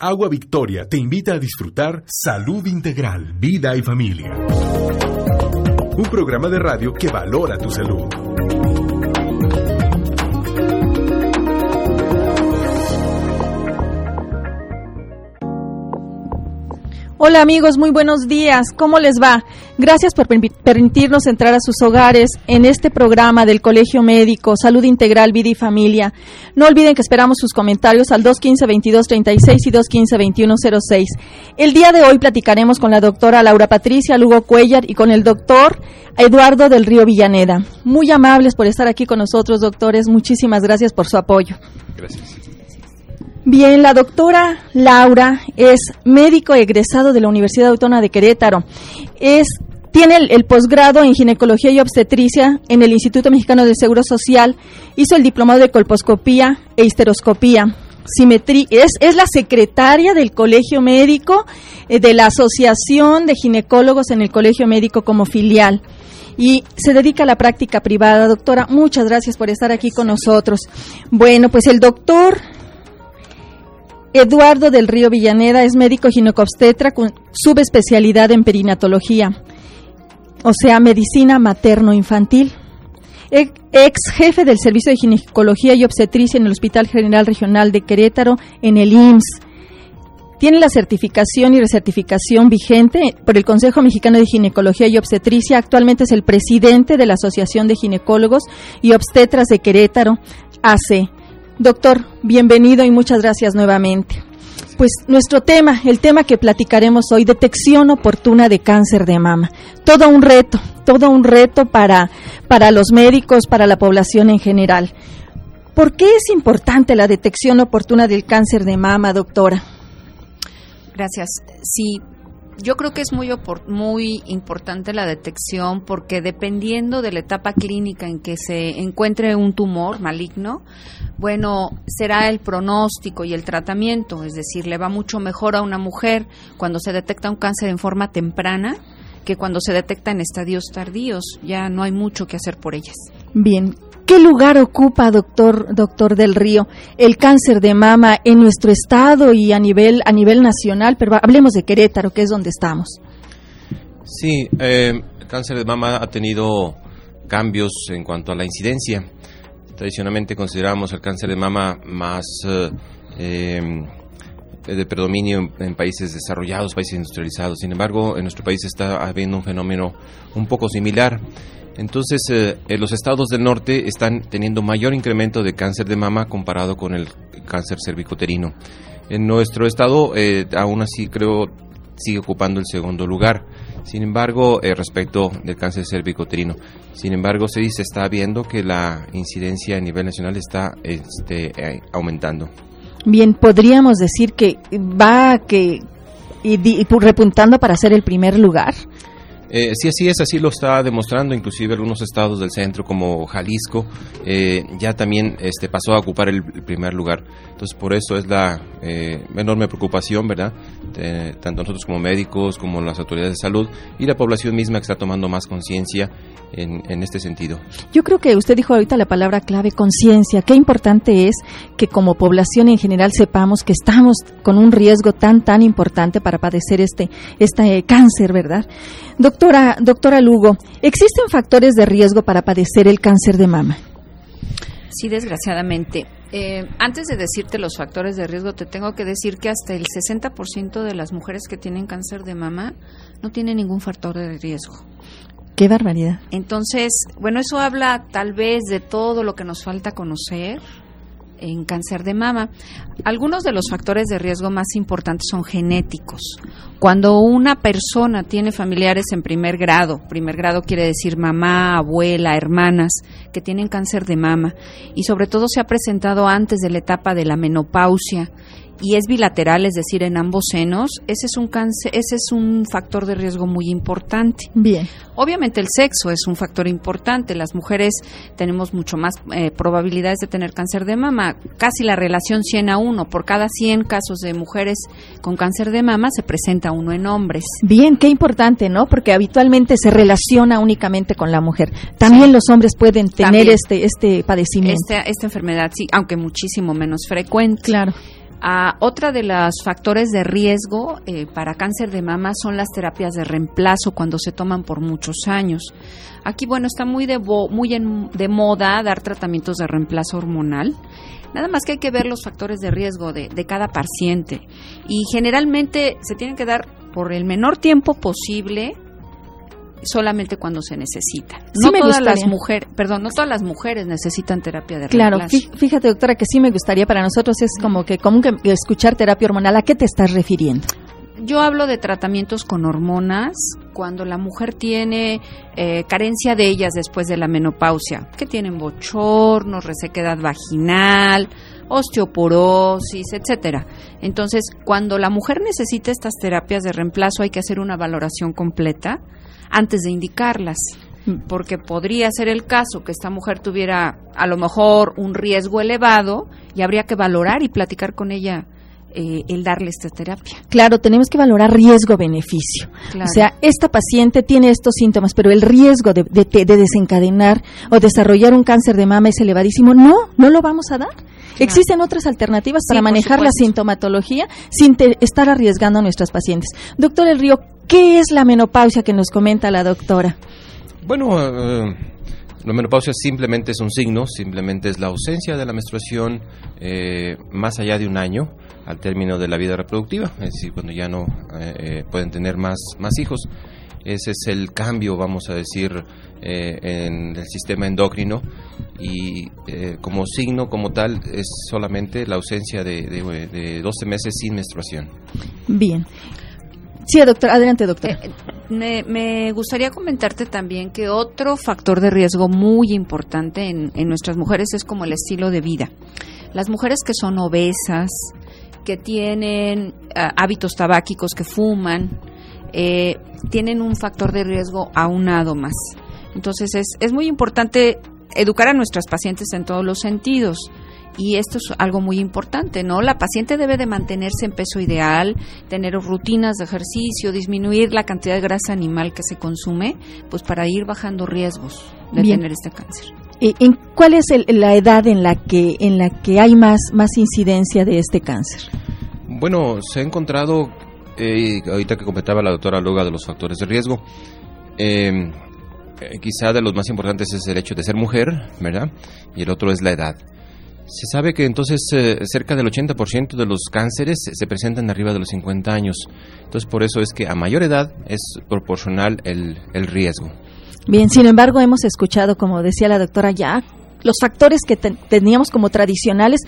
Agua Victoria te invita a disfrutar Salud Integral, Vida y Familia. Un programa de radio que valora tu salud. Hola amigos, muy buenos días. ¿Cómo les va? Gracias por permitirnos entrar a sus hogares en este programa del Colegio Médico, Salud Integral, Vida y Familia. No olviden que esperamos sus comentarios al 215-2236 y 215-2106. El día de hoy platicaremos con la doctora Laura Patricia Lugo Cuellar y con el doctor Eduardo del Río Villaneda. Muy amables por estar aquí con nosotros, doctores. Muchísimas gracias por su apoyo. Gracias. Bien, la doctora Laura es médico egresado de la Universidad Autónoma de Querétaro. Es tiene el, posgrado en ginecología y obstetricia en el Instituto Mexicano del Seguro Social. Hizo el diplomado de colposcopía e histeroscopía. Simetría, es, es la secretaria del Colegio Médico, eh, de la Asociación de Ginecólogos en el Colegio Médico como filial y se dedica a la práctica privada. Doctora, muchas gracias por estar aquí con nosotros. Bueno, pues el doctor Eduardo del Río Villaneda es médico ginecobstetra con subespecialidad en perinatología, o sea, medicina materno-infantil. Ex jefe del Servicio de Ginecología y Obstetricia en el Hospital General Regional de Querétaro, en el IMSS. Tiene la certificación y recertificación vigente por el Consejo Mexicano de Ginecología y Obstetricia. Actualmente es el presidente de la Asociación de Ginecólogos y Obstetras de Querétaro, AC. Doctor, bienvenido y muchas gracias nuevamente. Pues nuestro tema, el tema que platicaremos hoy, detección oportuna de cáncer de mama. Todo un reto, todo un reto para, para los médicos, para la población en general. ¿Por qué es importante la detección oportuna del cáncer de mama, doctora? Gracias. Sí, yo creo que es muy, muy importante la detección porque dependiendo de la etapa clínica en que se encuentre un tumor maligno, bueno, será el pronóstico y el tratamiento, es decir, le va mucho mejor a una mujer cuando se detecta un cáncer en forma temprana que cuando se detecta en estadios tardíos, ya no hay mucho que hacer por ellas. Bien, ¿Qué lugar ocupa, doctor, doctor del Río, el cáncer de mama en nuestro estado y a nivel, a nivel nacional? Pero hablemos de Querétaro, que es donde estamos. Sí, eh, el cáncer de mama ha tenido cambios en cuanto a la incidencia. Tradicionalmente consideramos el cáncer de mama más eh, em, de predominio en, países desarrollados, países industrializados. Sin embargo, en nuestro país está habiendo un fenómeno un poco similar. Entonces, eh, los estados del norte están teniendo mayor incremento de cáncer de mama comparado con el cáncer cervicoterino. En nuestro estado, eh, aún así creo, sigue ocupando el segundo lugar. Sin embargo, eh, respecto del cáncer cervicoterino, sin embargo, se dice está viendo que la incidencia a nivel nacional está este, aumentando. Bien, podríamos decir que va que y repuntando para ser el primer lugar. Eh, sí, así es, así lo está demostrando, inclusive algunos estados del centro como Jalisco eh, ya también este, pasó a ocupar el, primer lugar. Entonces, por eso es la eh, enorme preocupación, ¿verdad? tanto nosotros como médicos, como las autoridades de salud y la población misma que está tomando más conciencia en, este sentido. Yo creo que usted dijo ahorita la palabra clave, conciencia. Qué importante es que como población en general sepamos que estamos con un riesgo tan, tan importante para padecer este, este cáncer, ¿verdad? Doctora, doctora Lugo, ¿existen factores de riesgo para padecer el cáncer de mama? Sí, desgraciadamente. Eh, antes de decirte los factores de riesgo, te tengo que decir que hasta el 60% de las mujeres que tienen cáncer de mama no tienen ningún factor de riesgo. Qué barbaridad. Entonces, bueno, eso habla tal vez de todo lo que nos falta conocer en cáncer de mama. Algunos de los factores de riesgo más importantes son genéticos. Cuando una persona tiene familiares en primer grado, primer grado quiere decir mamá, abuela, hermanas, que tienen cáncer de mama, y sobre todo se ha presentado antes de la etapa de la menopausia y es bilateral, es decir, en ambos senos, ese es un cáncer, ese es un factor de riesgo muy importante. Bien. Obviamente el sexo es un factor importante. Las mujeres tenemos mucho más eh, probabilidades de tener cáncer de mama, casi la relación 100 a 1. Por cada 100 casos de mujeres con cáncer de mama se presenta uno en hombres. Bien, qué importante, ¿no? Porque habitualmente se relaciona únicamente con la mujer. También los hombres pueden tener este este padecimiento. Esta, esta enfermedad, sí, aunque muchísimo menos frecuente. Claro. Ah, otra de los factores de riesgo eh, para cáncer de mama son las terapias de reemplazo cuando se toman por muchos años. Aquí, bueno, está muy de, muy de moda dar tratamientos de reemplazo hormonal. Nada más que hay que ver los factores de riesgo de, de cada paciente. Y generalmente se tienen que dar por el menor tiempo posible solamente cuando se necesita. no todas las mujeres, perdón, no todas las mujeres necesitan terapia de Claro, fíjate doctora que sí me gustaría para nosotros es como que común que escuchar terapia hormonal. ¿A qué te estás refiriendo? Yo hablo de tratamientos con hormonas cuando la mujer tiene eh, carencia de ellas después de la menopausia, que tienen bochornos, resequedad vaginal, osteoporosis, etcétera. Entonces, cuando la mujer necesita estas terapias de reemplazo, hay que hacer una valoración completa antes de indicarlas porque podría ser el caso que esta mujer tuviera a lo mejor un riesgo elevado y habría que valorar y platicar con ella eh, el darle esta terapia. Claro, tenemos que valorar riesgo-beneficio. O sea, esta paciente tiene estos síntomas, pero el riesgo de, desencadenar o desarrollar un cáncer de mama es elevadísimo. No, no lo vamos a dar. Existen otras alternativas para manejar la sintomatología sin estar arriesgando a nuestras pacientes. Doctor El Río, ¿qué es la menopausia que nos comenta la doctora? Bueno, eh, la menopausia simplemente es un signo, simplemente es la ausencia de la menstruación eh, más allá de un año al término de la vida reproductiva, es decir, cuando ya no eh, pueden tener más, más hijos. Ese es el cambio, vamos a decir, en el sistema endocrino y eh, como signo como tal es solamente la ausencia de, de, 12 meses sin menstruación. Bien. Sí, doctor, adelante, doctor. Eh, me, gustaría comentarte también que otro factor de riesgo muy importante en, nuestras mujeres es como el estilo de vida. Las mujeres que son obesas, que tienen ah, hábitos tabáquicos, que fuman, eh, tienen un factor de riesgo aunado más. Entonces es, es muy importante educar a nuestras pacientes en todos los sentidos. Y esto es algo muy importante, ¿no? La paciente debe de mantenerse en peso ideal, tener rutinas de ejercicio, disminuir la cantidad de grasa animal que se consume, pues para ir bajando riesgos de tener este cáncer. ¿En cuál es la edad en la que en la que hay más más incidencia de este cáncer? Bueno, se ha encontrado eh, ahorita que comentaba la doctora Loga de los factores de riesgo. Eh, eh, quizá de los más importantes es el hecho de ser mujer, ¿verdad? Y el otro es la edad. Se sabe que entonces eh, cerca del 80% de los cánceres se presentan arriba de los 50 años. Entonces por eso es que a mayor edad es proporcional el, el riesgo. Bien, sin embargo hemos escuchado, como decía la doctora, ya los factores que teníamos como tradicionales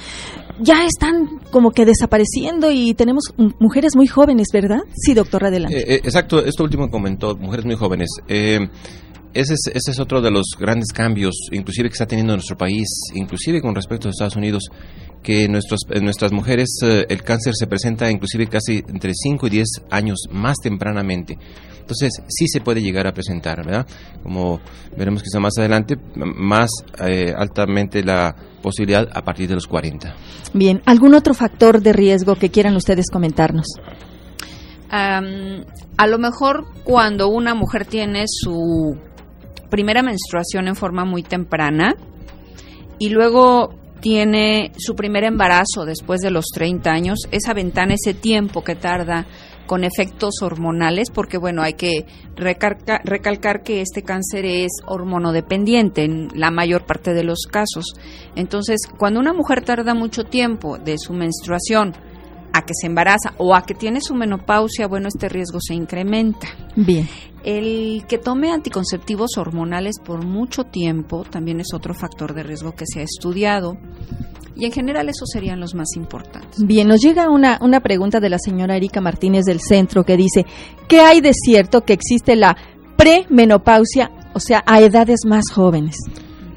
ya están como que desapareciendo y tenemos mujeres muy jóvenes, ¿verdad? Sí, doctora, adelante. Eh, exacto, esto último comentó, mujeres muy jóvenes. Eh, ese es, otro de los grandes cambios, inclusive que está teniendo nuestro país, inclusive con respecto a Estados Unidos, que en, nuestros, nuestras mujeres eh, el cáncer se presenta inclusive casi entre 5 y 10 años más tempranamente. Entonces sí se puede llegar a presentar, ¿verdad? Como veremos quizá más adelante, más eh, altamente la posibilidad a partir de los 40. Bien, ¿algún otro factor de riesgo que quieran ustedes comentarnos? a lo mejor cuando una mujer tiene su primera menstruación en forma muy temprana y luego tiene su primer embarazo después de los 30 años, esa ventana, ese tiempo que tarda con efectos hormonales, porque bueno, hay que recalcar que este cáncer es hormonodependiente en la mayor parte de los casos. Entonces, cuando una mujer tarda mucho tiempo de su menstruación a que se embaraza o a que tiene su menopausia, bueno, este riesgo se incrementa. Bien. El que tome anticonceptivos hormonales por mucho tiempo también es otro factor de riesgo que se ha estudiado. Y en general esos serían los más importantes. Bien, nos llega una, una pregunta de la señora Erika Martínez del Centro que dice, ¿qué hay de cierto que existe la premenopausia, o sea, a edades más jóvenes?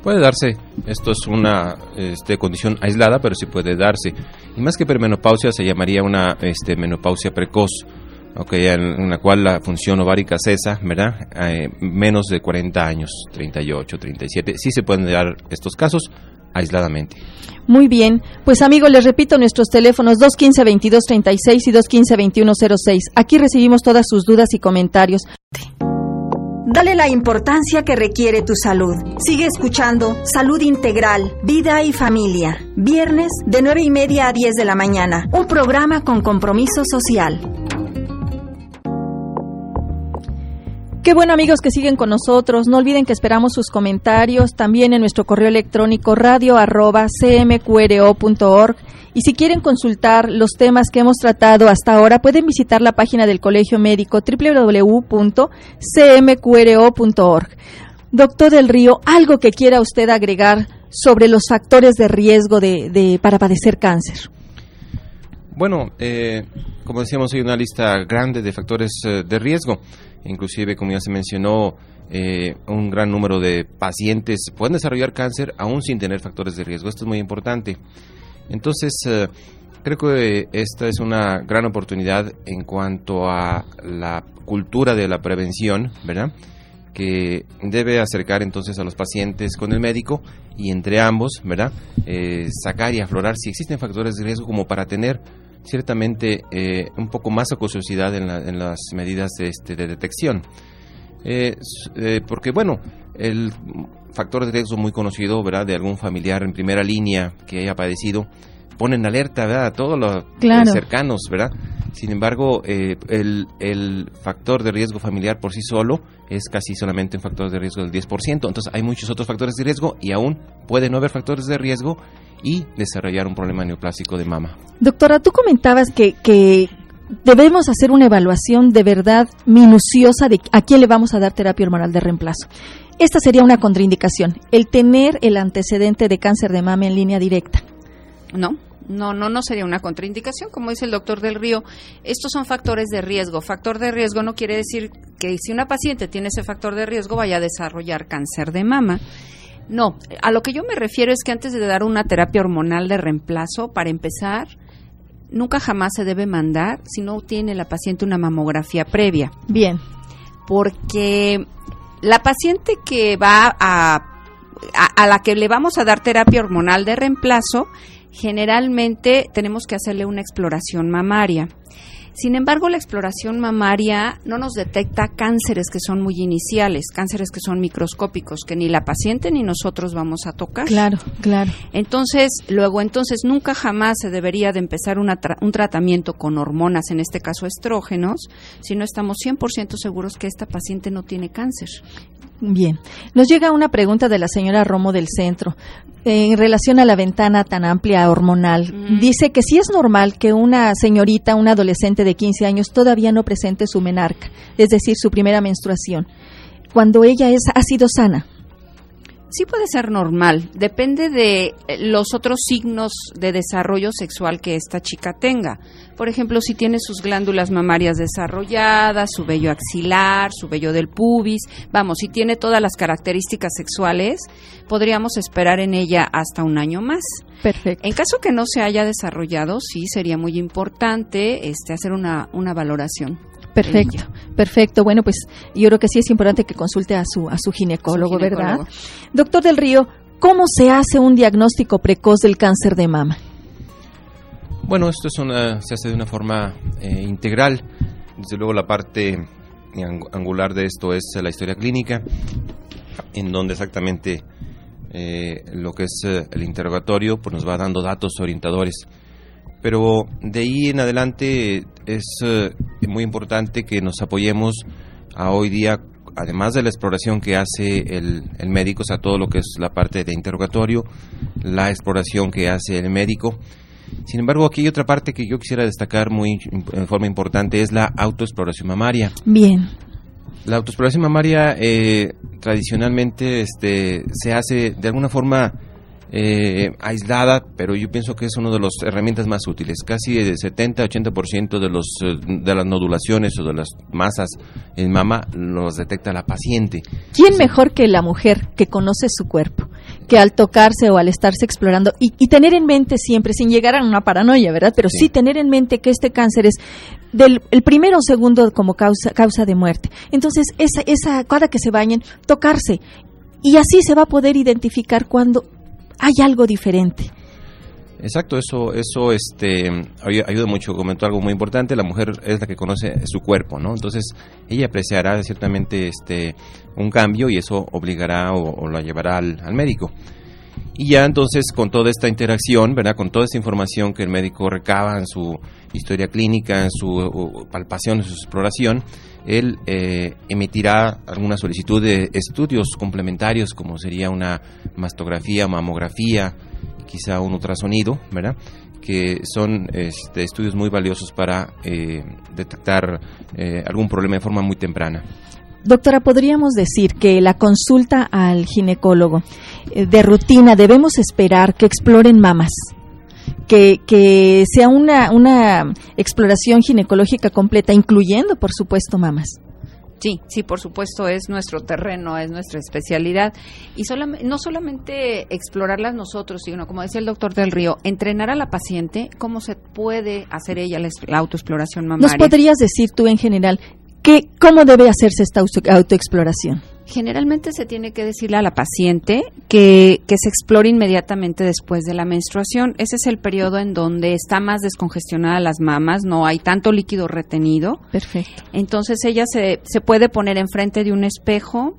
Puede darse, esto es una este, condición aislada, pero sí puede darse. Y más que premenopausia se llamaría una este, menopausia precoz, okay, en, la cual la función ovárica cesa, ¿verdad? Eh, menos de 40 años, 38, 37. Sí se pueden dar estos casos aisladamente. Muy bien, pues amigos, les repito nuestros teléfonos 215-2236 y 215-2106. Aquí recibimos todas sus dudas y comentarios. Dale la importancia que requiere tu salud. Sigue escuchando Salud Integral, Vida y Familia. Viernes de 9 y media a 10 de la mañana. Un programa con compromiso social. Qué bueno amigos que siguen con nosotros. No olviden que esperamos sus comentarios también en nuestro correo electrónico radio arroba cmqro.org. Y si quieren consultar los temas que hemos tratado hasta ahora, pueden visitar la página del Colegio Médico www.cmqro.org. Doctor del Río, ¿algo que quiera usted agregar sobre los factores de riesgo de, para padecer cáncer? Bueno, eh, como decíamos, hay una lista grande de factores eh, de riesgo inclusive como ya se mencionó, eh, un gran número de pacientes pueden desarrollar cáncer aún sin tener factores de riesgo. Esto es muy importante. Entonces, eh, creo que esta es una gran oportunidad en cuanto a la cultura de la prevención, ¿verdad? que debe acercar entonces a los pacientes con el médico y entre ambos, ¿verdad? Eh, sacar y aflorar si existen factores de riesgo como para tener ciertamente eh, un poco más acuciosidad en, en las medidas de, este, de detección. Eh, eh, porque, bueno, el factor de riesgo muy conocido, ¿verdad?, de algún familiar en primera línea que haya padecido, pone en alerta, ¿verdad?, a todos los cercanos, ¿verdad? Sin embargo, el, el, factor de riesgo familiar por sí solo es casi solamente un factor de riesgo del 10%. Entonces, hay muchos otros factores de riesgo y aún puede no haber factores de riesgo y desarrollar un problema neoplásico de mama. Doctora, tú comentabas que, que debemos hacer una evaluación de verdad minuciosa de a quién le vamos a dar terapia hormonal de reemplazo. Esta sería una contraindicación, el tener el antecedente de cáncer de mama en línea directa. No, no, no, no sería una contraindicación, como dice el doctor del Río. Estos son factores de riesgo. Factor de riesgo no quiere decir que si una paciente tiene ese factor de riesgo vaya a desarrollar cáncer de mama. No, a lo que yo me refiero es que antes de dar una terapia hormonal de reemplazo, para empezar, nunca jamás se debe mandar si no tiene la paciente una mamografía previa. Bien. Porque la paciente que va a, a, a la que le vamos a dar terapia hormonal de reemplazo, generalmente tenemos que hacerle una exploración mamaria. Sin embargo, la exploración mamaria no nos detecta cánceres que son muy iniciales, cánceres que son microscópicos, que ni la paciente ni nosotros vamos a tocar. Claro, claro. Entonces, luego, entonces, nunca jamás se debería de empezar un tratamiento con hormonas, en este caso estrógenos, si no estamos 100% seguros que esta paciente no tiene cáncer. Bien, nos llega una pregunta de la señora Romo del Centro en relación a la ventana tan amplia hormonal. Dice que si es normal que una señorita, una adolescente de 15 años, todavía no presente su menarca, es decir, su primera menstruación, cuando ella es, ha sido sana sí puede ser normal, depende de eh, los otros signos de desarrollo sexual que esta chica tenga. Por ejemplo, si tiene sus glándulas mamarias desarrolladas, su vello axilar, su vello del pubis, vamos, si tiene todas las características sexuales, podríamos esperar en ella hasta un año más. Perfecto. En caso que no se haya desarrollado, sí sería muy importante este hacer una, una valoración. Perfecto, perfecto. Bueno, pues yo creo que sí es importante que consulte a su, a su ginecólogo, ¿verdad? Doctor del Río, ¿cómo se hace un diagnóstico precoz del cáncer de mama? Bueno, esto es una, se hace de una forma eh, integral. Desde luego la parte angular de esto es la historia clínica, en donde exactamente eh, lo que es eh, el interrogatorio pues nos va dando datos orientadores pero de ahí en adelante es eh, muy importante que nos apoyemos a hoy día, además de la exploración que hace el, médico, o sea, todo lo que es la parte de interrogatorio, la exploración que hace el médico. Sin embargo, aquí hay otra parte que yo quisiera destacar muy en forma importante, es la autoexploración mamaria. Bien. La autoexploración mamaria eh, tradicionalmente este, se hace de alguna forma eh, aislada, pero yo pienso que es una de las herramientas más útiles. Casi el 70-80% de, los, eh, de las nodulaciones o de las masas en mama los detecta la paciente. ¿Quién mejor que la mujer que conoce su cuerpo? Que al tocarse o al estarse explorando y, tener en mente siempre, sin llegar a una paranoia, ¿verdad? Pero sí, tener en mente que este cáncer es del el primero o segundo como causa, causa de muerte. Entonces, esa, esa, cada que se bañen, tocarse. Y así se va a poder identificar cuando hay algo diferente. Exacto, eso, eso este, ayuda mucho. Comentó algo muy importante, la mujer es la que conoce su cuerpo, ¿no? Entonces, ella apreciará ciertamente este, un cambio y eso obligará o, lo llevará al, al, médico. Y ya entonces, con toda esta interacción, ¿verdad? Con toda esta información que el médico recaba en su historia clínica, en su palpación, en su exploración, él eh, emitirá alguna solicitud de estudios complementarios, como sería una mastografía, mamografía, quizá un ultrasonido, ¿verdad? que son este, estudios muy valiosos para eh, detectar eh, algún problema de forma muy temprana. Doctora, ¿podríamos decir que la consulta al ginecólogo de rutina debemos esperar que exploren mamas? Que, sea una, una exploración ginecológica completa, incluyendo, por supuesto, mamas. Sí, sí, por supuesto, es nuestro terreno, es nuestra especialidad. Y no solamente explorarlas nosotros, sino, como decía el doctor del Río, entrenar a la paciente cómo se puede hacer ella la, autoexploración mamaria. ¿Nos podrías decir tú en general qué, cómo debe hacerse esta autoexploración? Generalmente se tiene que decirle a la paciente que, se explore inmediatamente después de la menstruación. Ese es el periodo en donde está más descongestionada las mamas, no hay tanto líquido retenido. Perfecto. Entonces ella se, se puede poner enfrente de un espejo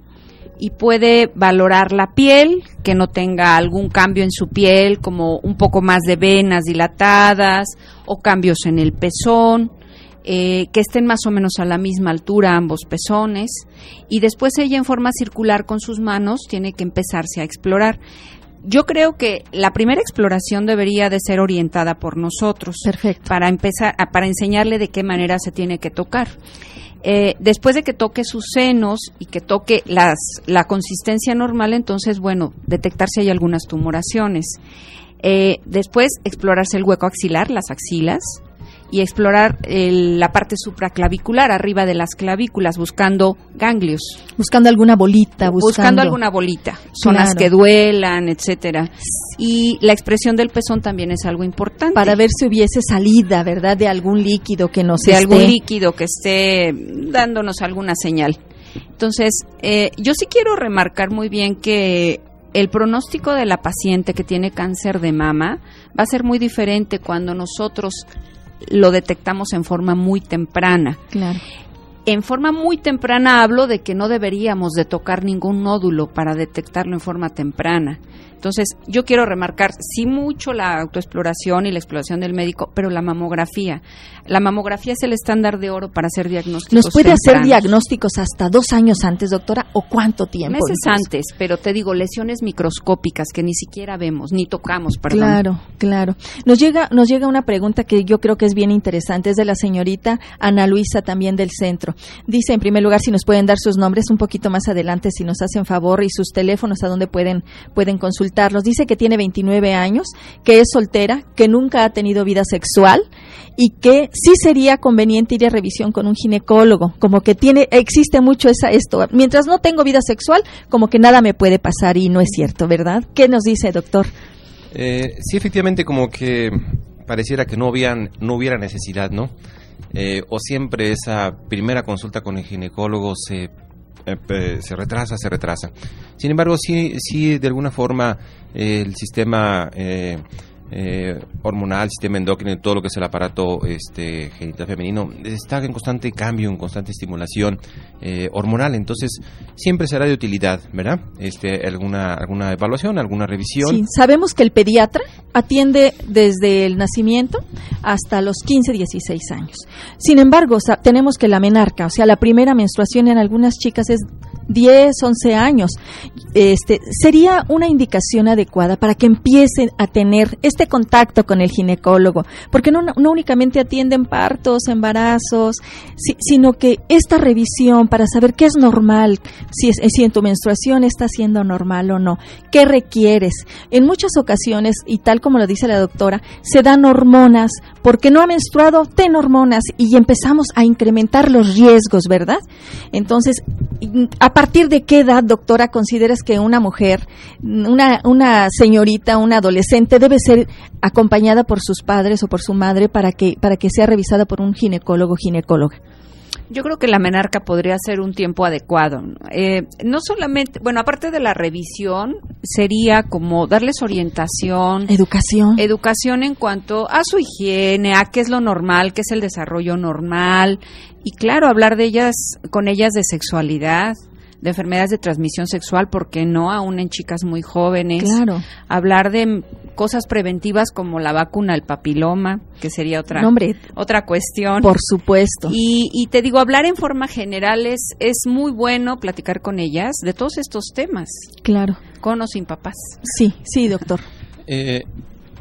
y puede valorar la piel, que no tenga algún cambio en su piel, como un poco más de venas dilatadas o cambios en el pezón eh, que estén más o menos a la misma altura ambos pezones y después ella en forma circular con sus manos tiene que empezarse a explorar. Yo creo que la primera exploración debería de ser orientada por nosotros. Perfecto. Para empezar, para enseñarle de qué manera se tiene que tocar. Eh, después de que toque sus senos y que toque las, la consistencia normal, entonces, bueno, detectar si hay algunas tumoraciones. Eh, después, explorarse el hueco axilar, las axilas, y explorar la parte supraclavicular, arriba de las clavículas, buscando ganglios. Buscando alguna bolita. Buscando, alguna bolita, zonas que duelan, etcétera. Y la expresión del pezón también es algo importante. Para ver si hubiese salida, ¿verdad?, de algún líquido que nos De algún líquido que esté dándonos alguna señal. Entonces, eh, yo sí quiero remarcar muy bien que el pronóstico de la paciente que tiene cáncer de mama va a ser muy diferente cuando nosotros lo detectamos en forma muy temprana. Claro. En forma muy temprana hablo de que no deberíamos de tocar ningún nódulo para detectarlo en forma temprana. Entonces, yo quiero remarcar, sí mucho la autoexploración y la exploración del médico, pero la mamografía. La mamografía es el estándar de oro para hacer diagnósticos. ¿Nos puede hacer diagnósticos hasta dos años antes, doctora, o cuánto tiempo? Meses antes, pero te digo, lesiones microscópicas que ni siquiera vemos, ni tocamos, perdón. Claro, claro. Nos llega, nos llega una pregunta que yo creo que es bien interesante, es de la señorita Ana Luisa también del centro. Dice, en primer lugar, si nos pueden dar sus nombres un poquito más adelante, si nos hacen favor, y sus teléfonos a donde pueden, pueden consultar Dice que tiene 29 años, que es soltera, que nunca ha tenido vida sexual y que sí sería conveniente ir a revisión con un ginecólogo, como que tiene existe mucho esa esto, mientras no tengo vida sexual, como que nada me puede pasar y no es cierto, ¿verdad? ¿Qué nos dice, doctor? Eh, sí, efectivamente, como que pareciera que no, habían, no hubiera necesidad, ¿no? Eh, o siempre esa primera consulta con el ginecólogo se eh, se retrasa, se retrasa. Sin embargo, sí, sí de alguna forma el sistema eh, hormonal, sistema endocrino, todo lo que es el aparato este, genital femenino, está en constante cambio, en constante estimulación eh, hormonal. Entonces, siempre será de utilidad, ¿verdad? Este, alguna, alguna evaluación, alguna revisión. Sí, sabemos que el pediatra atiende desde el nacimiento hasta los 15, 16 años. Sin embargo, tenemos que la menarca, o sea, la primera menstruación en algunas chicas es 10, 11 años. Este, sería una indicación adecuada para que empiecen a tener este contacto con el ginecólogo, porque no, no únicamente atienden partos, embarazos, sino que esta revisión para saber qué es normal, si, es, si en tu menstruación está siendo normal o no, qué requieres. En muchas ocasiones, y tal como lo dice la doctora, se dan hormonas, porque no ha menstruado, ten hormonas y empezamos a incrementar los riesgos, ¿verdad? Entonces, partir de qué edad, doctora, consideras que una mujer, una, una señorita, una adolescente debe ser acompañada por sus padres o por su madre para que, para que sea revisada por un ginecólogo o ginecóloga? Yo creo que la menarca podría ser un tiempo adecuado. Eh, no solamente, bueno, aparte de la revisión, sería como darles orientación. Educación. Educación en cuanto a su higiene, a qué es lo normal, qué es el desarrollo normal. Y claro, hablar de ellas, con ellas de sexualidad, de enfermedades de transmisión sexual, porque no aún en chicas muy jóvenes. Claro. Hablar de cosas preventivas como la vacuna al papiloma, que sería otra, Nombre, otra cuestión. por supuesto. Y, y te digo, hablar en forma general es, es muy bueno platicar con ellas de todos estos temas, claro. con o sin papás. Sí, sí, doctor. Eh,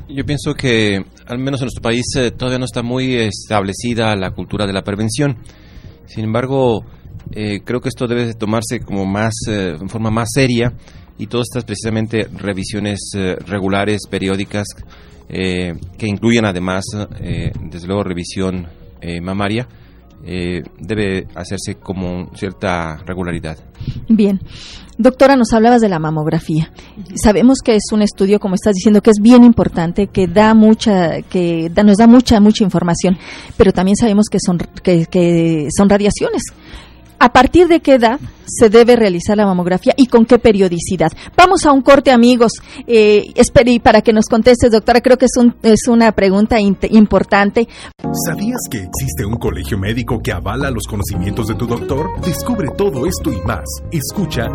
yo pienso que, al menos en nuestro país, eh, todavía no está muy establecida la cultura de la prevención. Sin embargo, eh, creo que esto debe de tomarse como más, eh, en forma más seria y todas estas precisamente revisiones eh, regulares, periódicas, eh, que incluyen además, eh, desde luego, revisión mamaria, eh, debe hacerse con cierta regularidad. Bien. Doctora, nos hablabas de la mamografía. Sabemos que es un estudio, como estás diciendo, que es bien importante, que da mucha, que da- nos da mucha, mucha información, pero también sabemos que son, que son radiaciones. ¿A partir de qué edad se debe realizar la mamografía y con qué periodicidad? Vamos a un corte, amigos. Eh, espere, para que nos contestes, doctora, creo que es, un, es una pregunta importante. ¿Sabías que existe un colegio médico que avala los conocimientos de tu doctor? Descubre todo esto y más. Escucha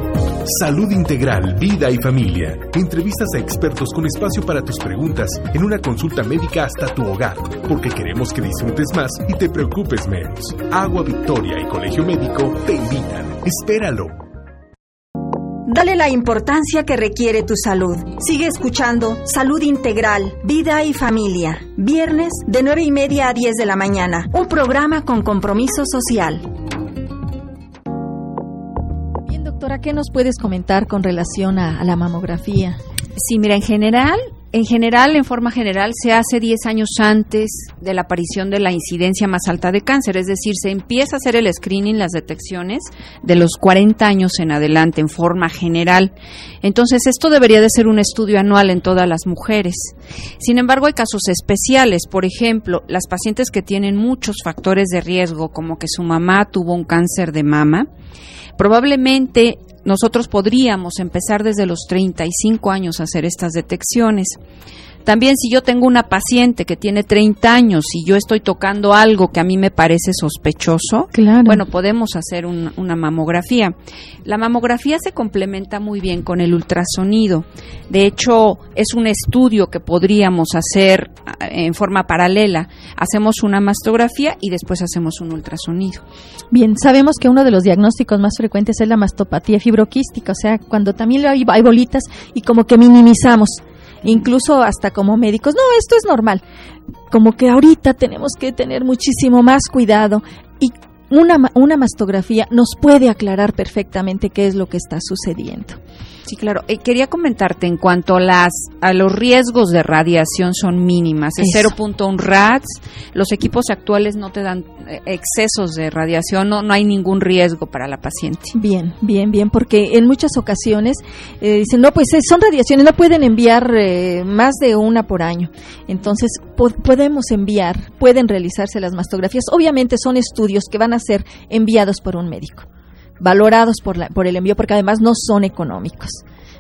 Salud Integral, Vida y Familia. Entrevistas a expertos con espacio para tus preguntas en una consulta médica hasta tu hogar, porque queremos que disfrutes más y te preocupes menos. Agua Victoria y Colegio Médico te invitan. Dale la importancia que requiere tu salud. Sigue escuchando Salud Integral, Vida y Familia. Viernes de 9 y media a 10 de la mañana. Un programa con compromiso social. Bien, doctora, ¿qué nos puedes comentar con relación a, a la mamografía? Sí, mira, en general, en general, en forma general, se hace 10 años antes de la aparición de la incidencia más alta de cáncer, es decir, se empieza a hacer el screening, las detecciones, de los 40 años en adelante, en forma general. Entonces, esto debería de ser un estudio anual en todas las mujeres. Sin embargo, hay casos especiales, por ejemplo, las pacientes que tienen muchos factores de riesgo, como que su mamá tuvo un cáncer de mama, probablemente nosotros podríamos empezar desde los 35 años a hacer estas detecciones. También si yo tengo una paciente que tiene 30 años y yo estoy tocando algo que a mí me parece sospechoso, Claro. bueno, podemos hacer un- una mamografía. La mamografía se complementa muy bien con el ultrasonido. De hecho, es un estudio que podríamos hacer ah, en forma paralela. Hacemos una mastografía y después hacemos un ultrasonido. Bien, sabemos que uno de los diagnósticos más frecuentes es la mastopatía fibroquística, o sea, cuando también hay bolitas y como que minimizamos, incluso hasta como médicos, no, esto es normal. Como que ahorita tenemos que tener muchísimo más cuidado y una, una mastografía nos puede aclarar perfectamente qué es lo que está sucediendo. Sí, claro. Eh, quería comentarte en cuanto a las a los riesgos de radiación son mínimas, es Eso. 0.1 rads. Los equipos actuales no te dan eh, excesos de radiación, no no hay ningún riesgo para la paciente. Bien, bien, bien, porque en muchas ocasiones eh, dicen, no, pues son radiaciones, no pueden enviar eh, más de una por año. Entonces, po- podemos enviar, pueden realizarse las mastografías. Obviamente son estudios que van a ser enviados por un médico, valorados por, la, por el envío, porque además no son económicos.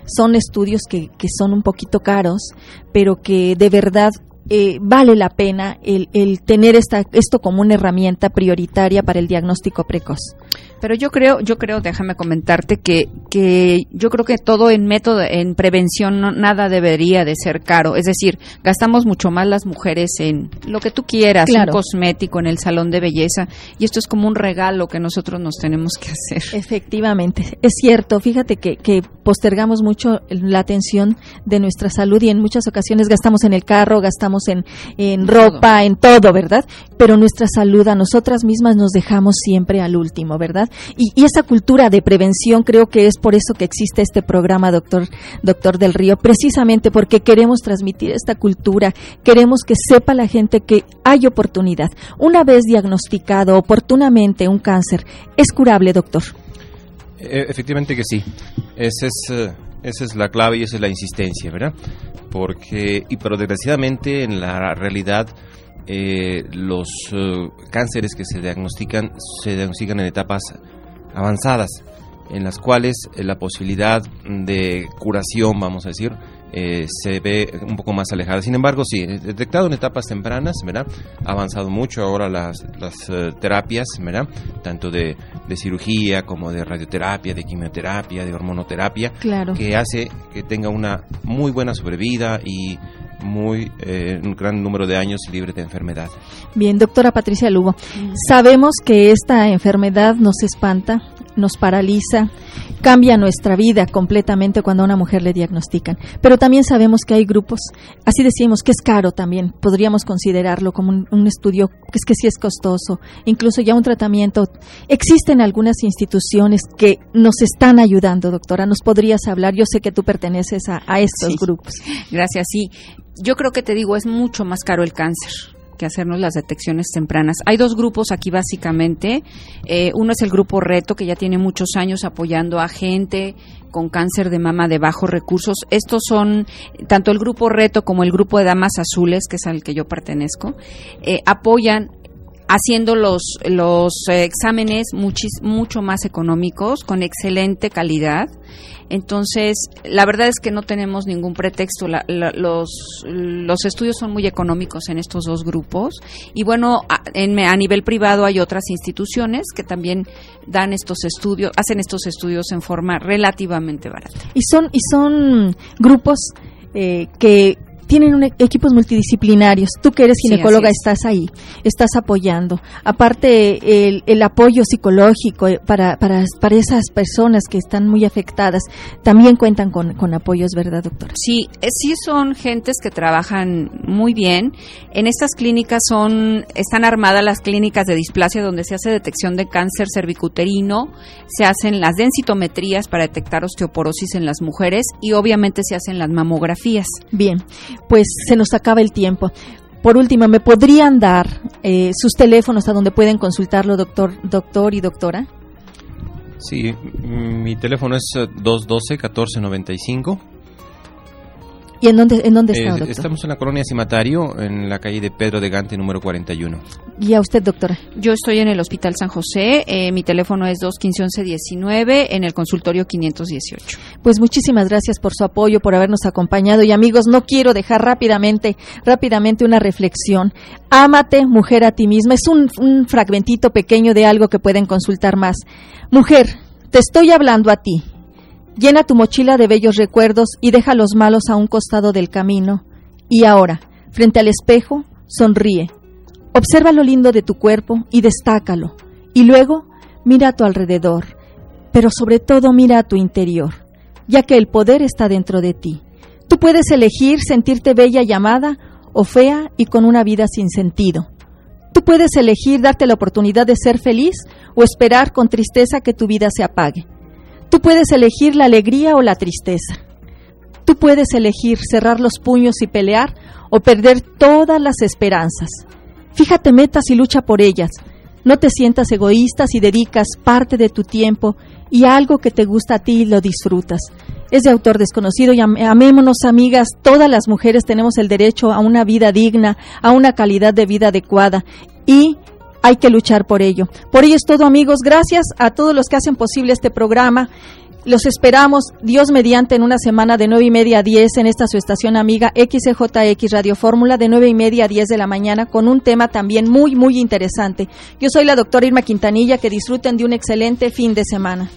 Son estudios que, que son un poquito caros, pero que de verdad eh, vale la pena el, el tener esta, esto como una herramienta prioritaria para el diagnóstico precoz. Pero yo creo, yo creo, déjame comentarte que, que yo creo que todo en método, en prevención, no, nada debería de ser caro. Es decir, gastamos mucho más las mujeres en lo que tú quieras, Claro. un cosmético, en el salón de belleza, y esto es como un regalo que nosotros nos tenemos que hacer. Efectivamente, es cierto. Fíjate que, que postergamos mucho la atención de nuestra salud y en muchas ocasiones gastamos en el carro, gastamos en, en ropa, en todo, ¿verdad? Pero nuestra salud a nosotras mismas nos dejamos siempre al último, ¿verdad? Y, y esa cultura de prevención creo que es por eso que existe este programa, doctor, doctor del Río, precisamente porque queremos transmitir esta cultura, queremos que sepa la gente que hay oportunidad. Una vez diagnosticado oportunamente un cáncer, ¿es curable, doctor? Eh, efectivamente que sí. Esa es, eh, esa es la clave y esa es la insistencia, ¿verdad? Porque, y pero desgraciadamente en la realidad eh, los eh, cánceres que se diagnostican se diagnostican en etapas avanzadas, en las cuales eh, la posibilidad de curación, vamos a decir, se ve un poco más alejada. Sin embargo, sí, detectado en etapas tempranas, ¿verdad? Ha avanzado mucho ahora las, las terapias, ¿verdad? Tanto de, de, cirugía como de radioterapia, de quimioterapia, de hormonoterapia, claro. que hace que tenga una muy buena sobrevida y muy eh, un gran número de años libre de enfermedad. Bien, doctora Patricia Lugo, sabemos que esta enfermedad nos espanta, nos paraliza, cambia nuestra vida completamente cuando a una mujer le diagnostican. Pero también sabemos que hay grupos, así decimos que es caro también, podríamos considerarlo como un, un estudio que es que sí es costoso, incluso ya un tratamiento. Existen algunas instituciones que nos están ayudando, doctora. ¿Nos podrías hablar? Yo sé que tú perteneces a, a estos Sí. grupos. Gracias, sí. Yo creo que te digo, es mucho más caro el cáncer que hacernos las detecciones tempranas. Hay dos grupos aquí básicamente. Eh, uno es el grupo Reto, que ya tiene muchos años apoyando a gente con cáncer de mama de bajos recursos. Estos son, tanto el grupo Reto como el grupo de Damas Azules, que es al que yo pertenezco, eh, apoyan haciendo los, los eh, exámenes muchis, mucho más económicos, con excelente calidad. Entonces, la verdad es que no tenemos ningún pretexto. La- la- los, los estudios son muy económicos en estos dos grupos. Y bueno, a, a nivel privado hay otras instituciones que también dan estos estudios, hacen estos estudios en forma relativamente barata. Y son, y son grupos eh, que tienen un e- equipos multidisciplinarios. Tú que eres ginecóloga es. estás ahí, estás apoyando. Aparte, el, el apoyo psicológico eh, para, para, para esas personas que están muy afectadas, también cuentan con, con apoyos, ¿verdad, doctora? Sí, eh, sí son gentes que trabajan muy bien. En estas clínicas son están armadas las clínicas de displasia donde se hace detección de cáncer cervicuterino, se hacen las densitometrías para detectar osteoporosis en las mujeres y obviamente se hacen las mamografías. Bien, pues se nos acaba el tiempo. Por último, ¿me podrían dar eh, sus teléfonos a donde pueden consultarlo, doctor, doctor y doctora? Sí, mi teléfono es eh, 212-1495. ¿Y en dónde, en dónde está, Eh, doctor? estamos en la colonia Cimatario, en la calle de Pedro de Gante, número 41. Y a usted, doctora. Yo estoy en el Hospital San José, eh, mi teléfono es 215-1119, en el consultorio 518. Pues muchísimas gracias por su apoyo, por habernos acompañado. Y amigos, no quiero dejar rápidamente, rápidamente una reflexión. Ámate, mujer, a ti misma. Es un, un fragmentito pequeño de algo que pueden consultar más. Mujer, te estoy hablando a ti. Llena tu mochila de bellos recuerdos y deja los malos a un costado del camino. Y ahora, frente al espejo, sonríe. Observa lo lindo de tu cuerpo y destácalo. Y luego, mira a tu alrededor. Pero sobre todo mira a tu interior, ya que el poder está dentro de ti. Tú puedes elegir sentirte bella y amada o fea y con una vida sin sentido. Tú puedes elegir darte la oportunidad de ser feliz o esperar con tristeza que tu vida se apague. Tú puedes elegir la alegría o la tristeza. Tú puedes elegir cerrar los puños y pelear o perder todas las esperanzas. Fíjate metas y lucha por ellas. No te sientas egoísta si dedicas parte de tu tiempo y algo que te gusta a ti lo disfrutas. Es de autor desconocido y am- amémonos, amigas. Todas las mujeres tenemos el derecho a una vida digna, a una calidad de vida adecuada y hay que luchar por ello. Por ello es todo, amigos. Gracias a todos los que hacen posible este programa. Los esperamos, Dios mediante, en una semana de nueve y media a 10 en esta su estación amiga XJX Radio Fórmula de nueve y media a 10 de la mañana con un tema también muy, muy interesante. Yo soy la doctora Irma Quintanilla, que disfruten de un excelente fin de semana.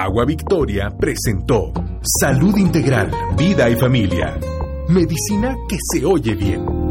Agua Victoria presentó Salud Integral, Vida y Familia. Medicina que se oye bien.